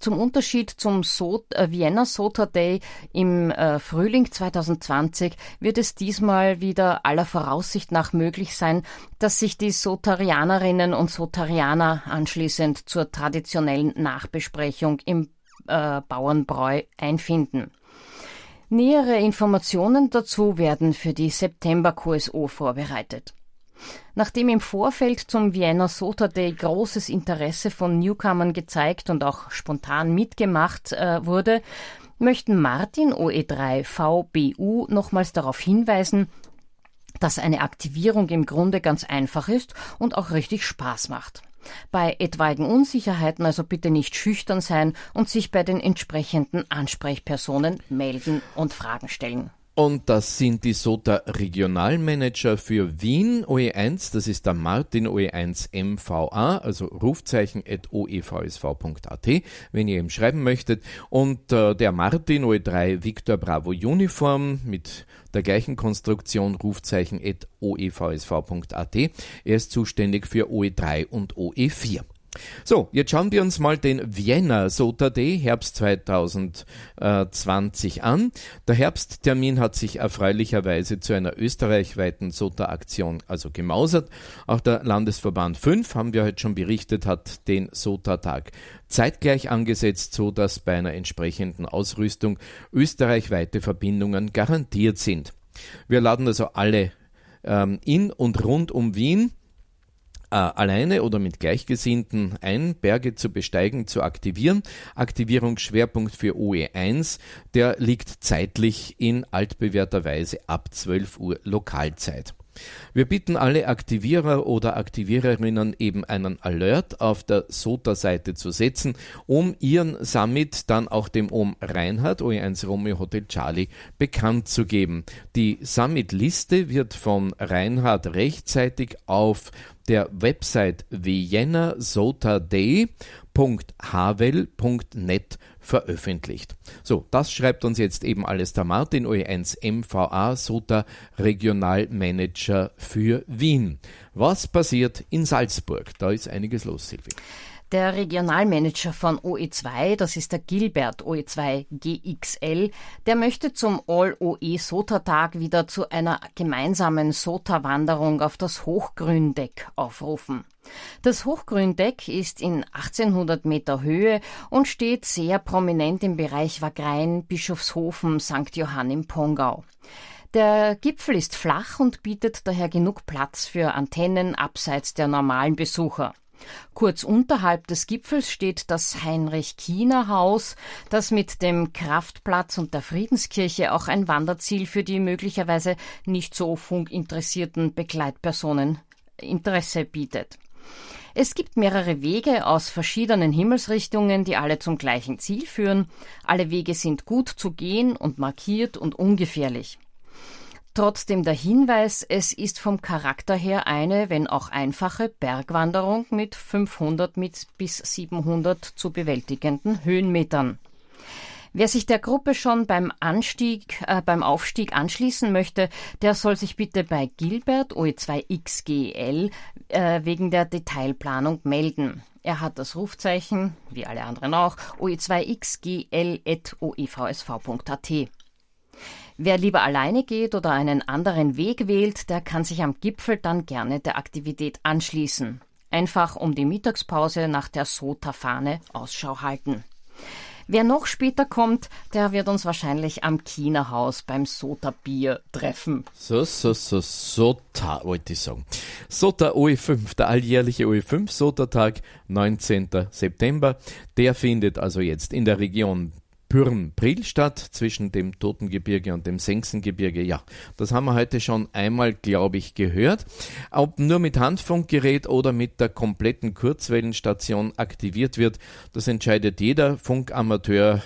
Zum Unterschied zum so äh, Vienna Sota Day im äh, Frühling 2020 wird es diesmal wieder aller Voraussicht nach möglich sein, dass sich die Sotarianerinnen und Sotarianer anschließend zur traditionellen Nachbesprechung im äh, Bauernbräu einfinden. Nähere Informationen dazu werden für die September QSO vorbereitet. Nachdem im Vorfeld zum Vienna Sota Day großes Interesse von Newcomern gezeigt und auch spontan mitgemacht äh, wurde, möchten Martin OE3 VBU nochmals darauf hinweisen, dass eine Aktivierung im Grunde ganz einfach ist und auch richtig Spaß macht. Bei etwaigen Unsicherheiten also bitte nicht schüchtern sein und sich bei den entsprechenden Ansprechpersonen melden und Fragen stellen. Und das sind die SOTA Regionalmanager für Wien OE1, das ist der Martin OE1 MVA, also Rufzeichen at oevsv.at, wenn ihr ihm schreiben möchtet. Und äh, der Martin OE3 Victor Bravo Uniform mit der gleichen Konstruktion Rufzeichen at oevsv.at. Er ist zuständig für OE3 und OE4. So, jetzt schauen wir uns mal den Vienna Sota Day Herbst 2020 an. Der Herbsttermin hat sich erfreulicherweise zu einer österreichweiten Sota-Aktion also gemausert. Auch der Landesverband 5, haben wir heute schon berichtet, hat den Sota-Tag zeitgleich angesetzt, so dass bei einer entsprechenden Ausrüstung österreichweite Verbindungen garantiert sind. Wir laden also alle ähm, in und rund um Wien alleine oder mit Gleichgesinnten ein, Berge zu besteigen, zu aktivieren. Aktivierungsschwerpunkt für OE1, der liegt zeitlich in altbewährter Weise ab 12 Uhr Lokalzeit. Wir bitten alle Aktivierer oder Aktiviererinnen eben einen Alert auf der SOTA-Seite zu setzen, um ihren Summit dann auch dem OM Reinhard OE1 Romeo Hotel Charlie bekannt zu geben. Die Summit-Liste wird von Reinhard rechtzeitig auf der Website vienna www.havel.net veröffentlicht. So, das schreibt uns jetzt eben alles der Martin OE1 MVA SOTA Regionalmanager für Wien. Was passiert in Salzburg? Da ist einiges los, Silvi. Der Regionalmanager von OE2, das ist der Gilbert OE2 GXL, der möchte zum All-OE SOTA-Tag wieder zu einer gemeinsamen SOTA-Wanderung auf das Hochgründeck aufrufen. Das Hochgründeck ist in 1800 Meter Höhe und steht sehr prominent im Bereich Wagrein, Bischofshofen, St. Johann im Pongau. Der Gipfel ist flach und bietet daher genug Platz für Antennen abseits der normalen Besucher. Kurz unterhalb des Gipfels steht das Heinrich-Kiener-Haus, das mit dem Kraftplatz und der Friedenskirche auch ein Wanderziel für die möglicherweise nicht so funkinteressierten Begleitpersonen Interesse bietet. Es gibt mehrere Wege aus verschiedenen Himmelsrichtungen, die alle zum gleichen Ziel führen. Alle Wege sind gut zu gehen und markiert und ungefährlich. Trotzdem der Hinweis, es ist vom Charakter her eine, wenn auch einfache, Bergwanderung mit 500 bis 700 zu bewältigenden Höhenmetern. Wer sich der Gruppe schon beim Anstieg, äh, beim Aufstieg anschließen möchte, der soll sich bitte bei Gilbert OE2XGL äh, wegen der Detailplanung melden. Er hat das Rufzeichen, wie alle anderen auch, oe2xgl.oevsv.at. Wer lieber alleine geht oder einen anderen Weg wählt, der kann sich am Gipfel dann gerne der Aktivität anschließen. Einfach um die Mittagspause nach der Sota-Fahne Ausschau halten. Wer noch später kommt, der wird uns wahrscheinlich am China-Haus beim Sota-Bier treffen. So, so, so, Sota, wollte ich sagen. Sota OE5, der alljährliche OE5 Sota-Tag, 19. September. Der findet also jetzt in der Region Pürn-Priel-Stadt zwischen dem Totengebirge und dem Sengsengebirge. Ja, das haben wir heute schon einmal, glaube ich, gehört. Ob nur mit Handfunkgerät oder mit der kompletten Kurzwellenstation aktiviert wird, das entscheidet jeder Funkamateur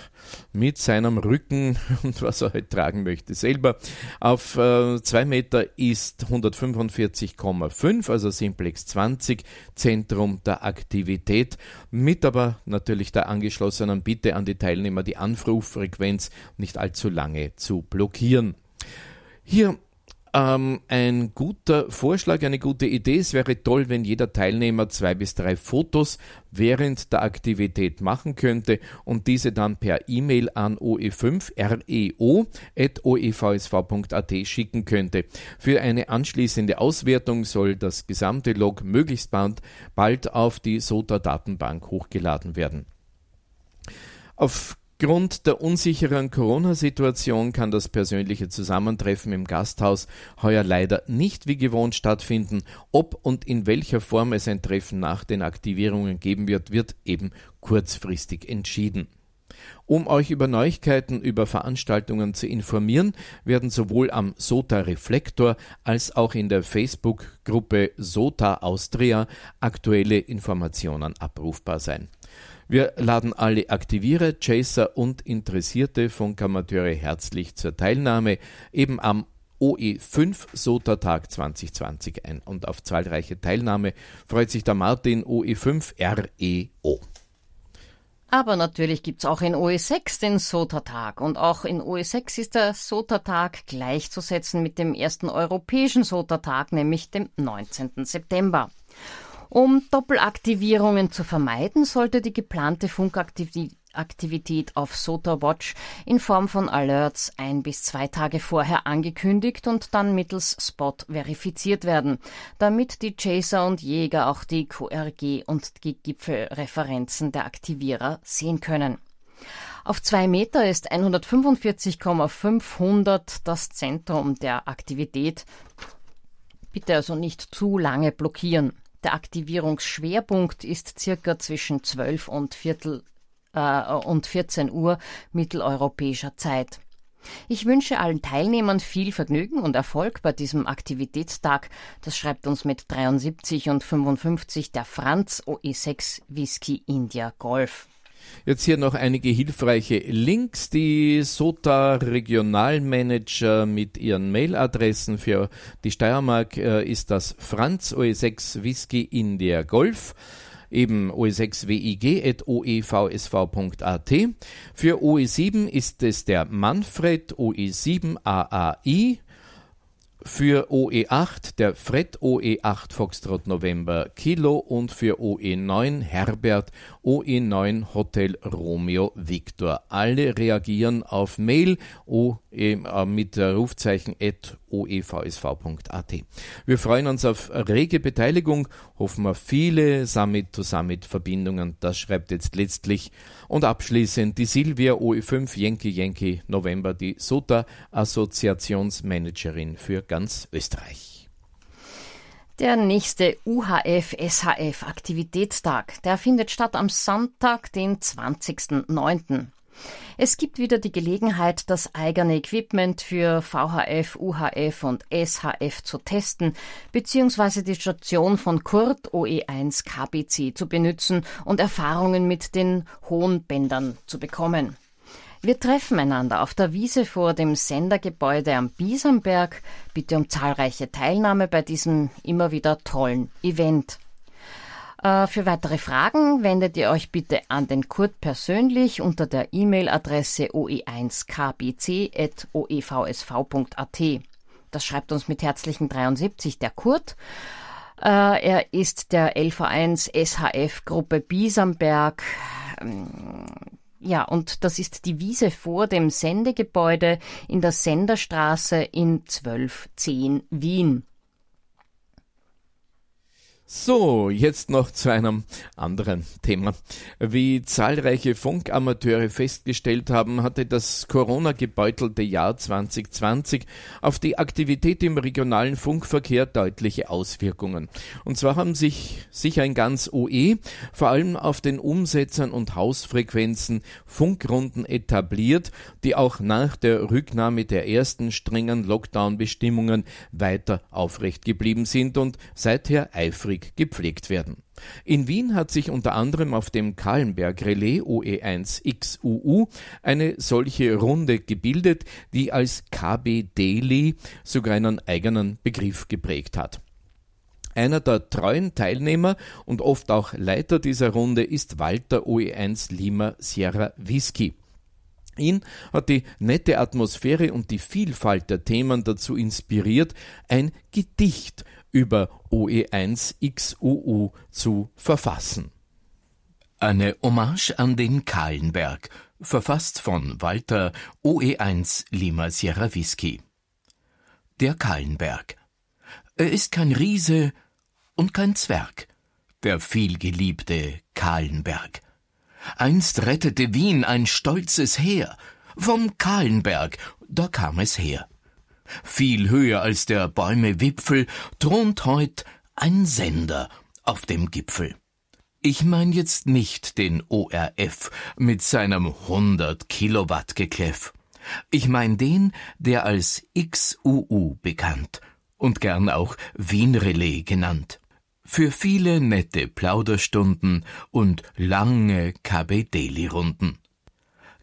mit seinem Rücken und was er halt tragen möchte selber. Auf 2 äh, Meter ist 145,5, also Simplex 20, Zentrum der Aktivität, mit aber natürlich der angeschlossenen Bitte an die Teilnehmer, die Anruffrequenz nicht allzu lange zu blockieren. Hier ähm, ein guter Vorschlag, eine gute Idee. Es wäre toll, wenn jeder Teilnehmer zwei bis drei Fotos während der Aktivität machen könnte und diese dann per E-Mail an oe5reo.oevsv.at schicken könnte. Für eine anschließende Auswertung soll das gesamte Log möglichst bald auf die SOTA-Datenbank hochgeladen werden. Auf Aufgrund der unsicheren Corona-Situation kann das persönliche Zusammentreffen im Gasthaus heuer leider nicht wie gewohnt stattfinden. Ob und in welcher Form es ein Treffen nach den Aktivierungen geben wird, wird eben kurzfristig entschieden. Um euch über Neuigkeiten über Veranstaltungen zu informieren, werden sowohl am SOTA Reflektor als auch in der Facebook-Gruppe SOTA Austria aktuelle Informationen abrufbar sein. Wir laden alle Aktivierer, Chaser und interessierte Funkamateure herzlich zur Teilnahme eben am OE5 SOTA Tag 2020 ein. Und auf zahlreiche Teilnahme freut sich der Martin OE5 REO. Aber natürlich gibt es auch in OE6 den SOTA-Tag. Und auch in OE6 ist der SOTA-Tag gleichzusetzen mit dem ersten europäischen SOTA-Tag, nämlich dem 19. September. Um Doppelaktivierungen zu vermeiden, sollte die geplante Funkaktivität auf SOTA Watch in Form von Alerts ein bis zwei Tage vorher angekündigt und dann mittels Spot verifiziert werden, damit die Chaser und Jäger auch die QRG und die Gipfelreferenzen der Aktivierer sehen können. Auf zwei Meter ist 145,500 das Zentrum der Aktivität. Bitte also nicht zu lange blockieren. Der Aktivierungsschwerpunkt ist circa zwischen 12 und, Viertel, äh, und 14 Uhr mitteleuropäischer Zeit. Ich wünsche allen Teilnehmern viel Vergnügen und Erfolg bei diesem Aktivitätstag. Das schreibt uns mit 73 und 55 der Franz OE6 Whisky India Golf. Jetzt hier noch einige hilfreiche Links. Die SOTA Regionalmanager mit ihren Mailadressen für die Steiermark äh, ist das Franz OE6 Whisky India Golf eben oe6wig.oevsv.at. Für OE7 ist es der Manfred OE7AAI für OE8 der Fred OE8 Foxtrot November Kilo und für OE9 Herbert OE9 Hotel Romeo Victor. Alle reagieren auf Mail o, äh, mit Rufzeichen at oevsv.at. Wir freuen uns auf rege Beteiligung, hoffen auf viele Summit-to-Summit-Verbindungen. Das schreibt jetzt letztlich und abschließend die Silvia OE5 Yankee Yankee November, die SOTA Assoziationsmanagerin für ganz Österreich. Der nächste UHF-SHF-Aktivitätstag, der findet statt am Sonntag, den 20.09. Es gibt wieder die Gelegenheit, das eigene Equipment für VHF, UHF und SHF zu testen, beziehungsweise die Station von Kurt OE1 KBC zu benutzen und Erfahrungen mit den hohen Bändern zu bekommen. Wir treffen einander auf der Wiese vor dem Sendergebäude am Biesenberg. Bitte um zahlreiche Teilnahme bei diesem immer wieder tollen Event. Äh, für weitere Fragen wendet ihr euch bitte an den Kurt persönlich unter der E-Mail-Adresse oe1kbc.oevsv.at. Das schreibt uns mit herzlichen 73 der Kurt. Äh, er ist der LV1 SHF Gruppe Biesamberg. Ähm, ja, und das ist die Wiese vor dem Sendegebäude in der Senderstraße in 1210 Wien. So, jetzt noch zu einem anderen Thema. Wie zahlreiche Funkamateure festgestellt haben, hatte das Corona-gebeutelte Jahr 2020 auf die Aktivität im regionalen Funkverkehr deutliche Auswirkungen. Und zwar haben sich sicher ein ganz OE vor allem auf den Umsetzern und Hausfrequenzen Funkrunden etabliert, die auch nach der Rücknahme der ersten strengen Lockdown-Bestimmungen weiter aufrecht geblieben sind und seither eifrig eifrig gepflegt werden. In Wien hat sich unter anderem auf dem Kahlenberg Relais OE1XUU eine solche Runde gebildet, die als KB Daily sogar einen eigenen Begriff geprägt hat. Einer der treuen Teilnehmer und oft auch Leiter dieser Runde ist Walter OE1 Lima Sierra Whisky. Ihn hat die nette Atmosphäre und die Vielfalt der Themen dazu inspiriert, ein Gedicht über OE1XUU zu verfassen. Eine Hommage an den Kahlenberg, verfasst von Walter OE1 Lima Sierra Whisky. Der Kahlenberg. Er ist kein Riese und kein Zwerg, der vielgeliebte Kahlenberg. Einst rettete Wien ein stolzes Heer. Vom Kahlenberg, da kam es her. Viel höher als der Bäume Wipfel thront heut ein Sender auf dem Gipfel. Ich mein jetzt nicht den ORF mit seinem 100 Kilowatt Gekläff. Ich mein den, der als XUU bekannt und gern auch Wienrelais genannt. Für viele nette Plauderstunden und lange KB-Daily-Runden.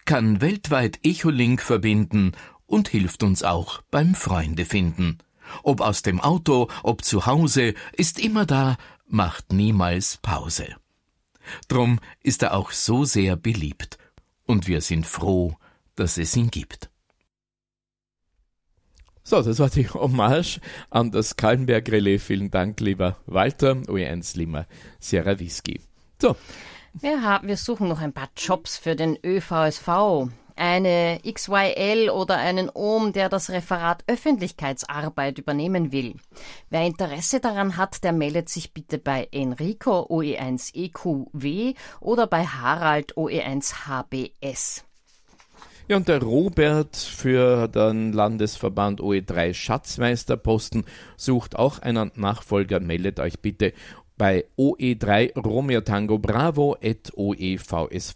Kann weltweit Echolink verbinden und hilft uns auch beim Freunde finden. Ob aus dem Auto, ob zu Hause, ist immer da, macht niemals Pause. Drum ist er auch so sehr beliebt, und wir sind froh, dass es ihn gibt. So, das war die Hommage an das Kallenberg-Relais. Vielen Dank, lieber Walter, OE1 Lima, Sierra Whisky. So. Wir, haben, wir suchen noch ein paar Jobs für den ÖVSV eine XYL oder einen OM, der das Referat Öffentlichkeitsarbeit übernehmen will. Wer Interesse daran hat, der meldet sich bitte bei Enrico OE1EQW oder bei Harald OE1HBS. Ja, und der Robert für den Landesverband OE3 Schatzmeisterposten sucht auch einen Nachfolger. Meldet euch bitte bei OE3 Romeo Tango Bravo at oevsv.at.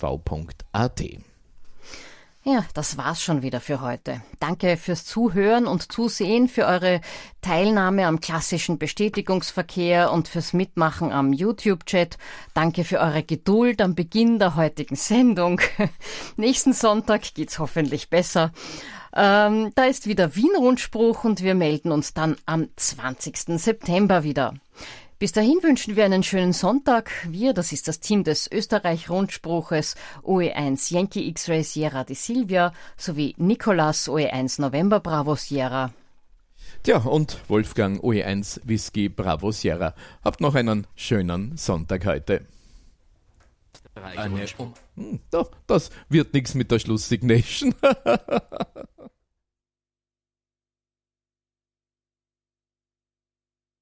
Ja, das war's schon wieder für heute. Danke fürs Zuhören und Zusehen, für eure Teilnahme am klassischen Bestätigungsverkehr und fürs Mitmachen am YouTube-Chat. Danke für eure Geduld am Beginn der heutigen Sendung. Nächsten Sonntag geht's hoffentlich besser. Ähm, da ist wieder Wien-Rundspruch und wir melden uns dann am 20. September wieder. Bis dahin wünschen wir einen schönen Sonntag. Wir, das ist das Team des Österreich-Rundspruches OE1 Yankee X-Ray Sierra de Silvia sowie Nicolas OE1 November Bravo Sierra. Tja, und Wolfgang OE1 Whisky Bravo Sierra. Habt noch einen schönen Sonntag heute. Eine, hm, das wird nichts mit der Schlusssignation.